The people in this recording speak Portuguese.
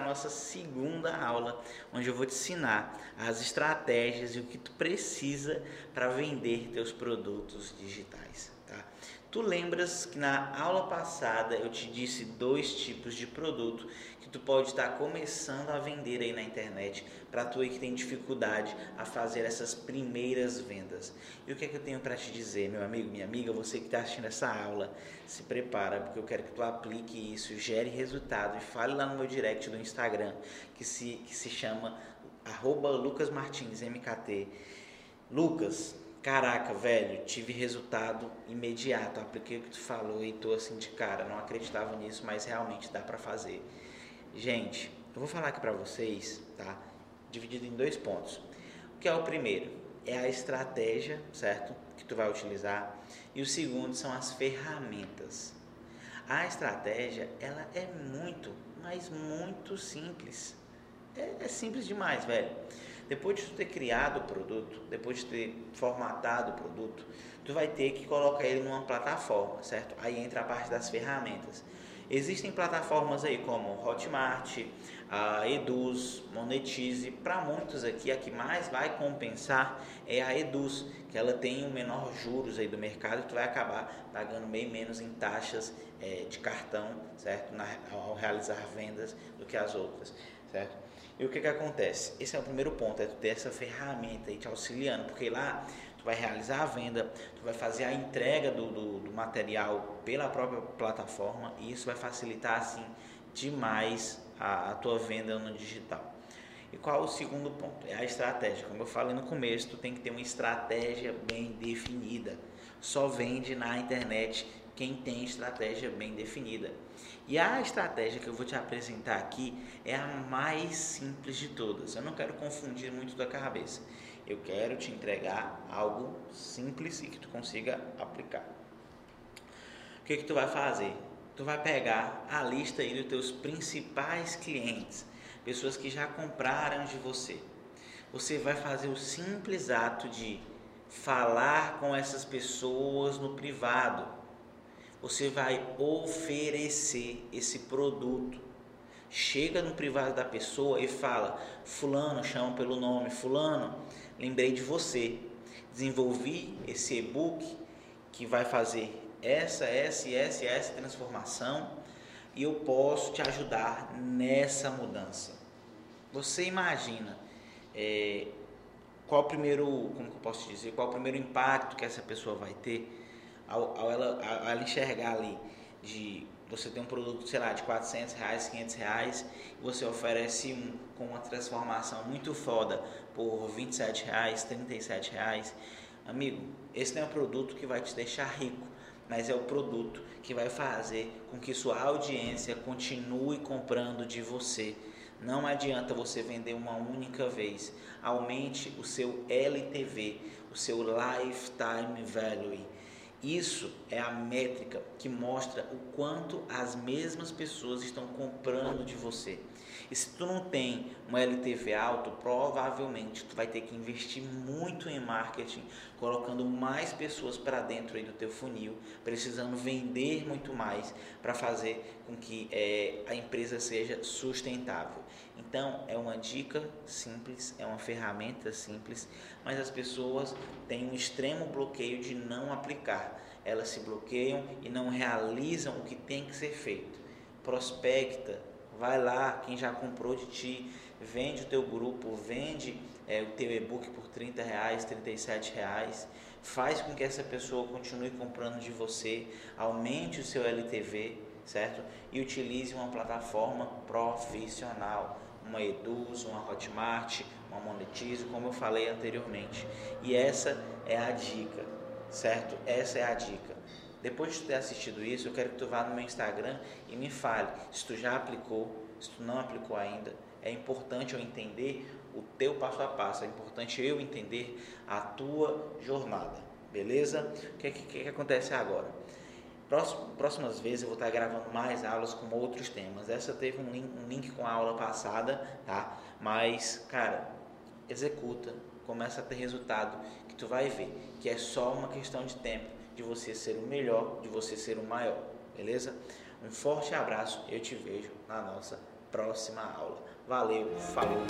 nossa segunda aula, onde eu vou te ensinar as estratégias e o que tu precisa para vender teus produtos digitais. Tá? Tu lembras que na aula passada eu te disse dois tipos de produto que tu pode estar começando a vender aí na internet para tu aí que tem dificuldade a fazer essas primeiras vendas. E o que é que eu tenho para te dizer, meu amigo, minha amiga, você que está assistindo essa aula, se prepara porque eu quero que tu aplique isso, gere resultado e fale lá no meu direct do Instagram que se que se chama @lucasmartinsmkt. Lucas, Caraca, velho, tive resultado imediato. Apliquei o que tu falou e tô assim de cara. Não acreditava nisso, mas realmente dá para fazer. Gente, eu vou falar aqui para vocês, tá? Dividido em dois pontos. O que é o primeiro? É a estratégia, certo? Que tu vai utilizar. E o segundo são as ferramentas. A estratégia, ela é muito, mas muito simples. É, é simples demais, velho. Depois de tu ter criado o produto, depois de ter formatado o produto, tu vai ter que colocar ele numa plataforma, certo? Aí entra a parte das ferramentas. Existem plataformas aí como Hotmart, a Eduz, Monetize. Para muitos aqui, a que mais vai compensar é a Eduz, que ela tem o menor juros aí do mercado e tu vai acabar pagando bem menos em taxas é, de cartão, certo? Na, ao realizar vendas do que as outras, certo? E o que, que acontece? Esse é o primeiro ponto, é tu ter essa ferramenta aí te auxiliando, porque lá tu vai realizar a venda, tu vai fazer a entrega do, do, do material pela própria plataforma e isso vai facilitar assim demais a, a tua venda no digital. E qual o segundo ponto? É a estratégia. Como eu falei no começo, tu tem que ter uma estratégia bem definida. Só vende na internet quem tem estratégia bem definida. E a estratégia que eu vou te apresentar aqui é a mais simples de todas. Eu não quero confundir muito da cabeça. Eu quero te entregar algo simples e que tu consiga aplicar. O que que tu vai fazer? Tu vai pegar a lista aí dos teus principais clientes, pessoas que já compraram de você. Você vai fazer o simples ato de falar com essas pessoas no privado você vai oferecer esse produto. Chega no privado da pessoa e fala: Fulano, chama pelo nome, Fulano, lembrei de você. Desenvolvi esse e-book que vai fazer essa, essa essa, essa transformação e eu posso te ajudar nessa mudança. Você imagina é, qual o primeiro, como eu posso dizer, qual o primeiro impacto que essa pessoa vai ter? Ao, ao, ela, ao ela enxergar ali de você tem um produto, sei lá, de 400 reais, 500 reais, e você oferece um com uma transformação muito foda por 27 reais, 37 reais. Amigo, esse não é um produto que vai te deixar rico, mas é o produto que vai fazer com que sua audiência continue comprando de você. Não adianta você vender uma única vez. Aumente o seu LTV, o seu Lifetime Value isso é a métrica que mostra o quanto as mesmas pessoas estão comprando de você. E se tu não tem um LTV alto, provavelmente tu vai ter que investir muito em marketing, colocando mais pessoas para dentro aí do teu funil, precisando vender muito mais para fazer com que é, a empresa seja sustentável. Então é uma dica simples, é uma ferramenta simples, mas as pessoas têm um extremo bloqueio de não aplicar. Elas se bloqueiam e não realizam o que tem que ser feito. Prospecta, vai lá, quem já comprou de ti, vende o teu grupo, vende é, o teu e-book por 30 reais, 37 reais, faz com que essa pessoa continue comprando de você, aumente o seu LTV, certo? E utilize uma plataforma profissional uma Eduz, uma Hotmart, uma Monetize, como eu falei anteriormente. E essa é a dica, certo? Essa é a dica. Depois de tu ter assistido isso, eu quero que tu vá no meu Instagram e me fale se tu já aplicou, se tu não aplicou ainda. É importante eu entender o teu passo a passo, é importante eu entender a tua jornada, beleza? O que, que, que acontece agora? próximas vezes eu vou estar gravando mais aulas com outros temas. Essa teve um link, um link com a aula passada, tá? Mas, cara, executa, começa a ter resultado que tu vai ver que é só uma questão de tempo de você ser o melhor, de você ser o maior, beleza? Um forte abraço, eu te vejo na nossa próxima aula. Valeu, falou!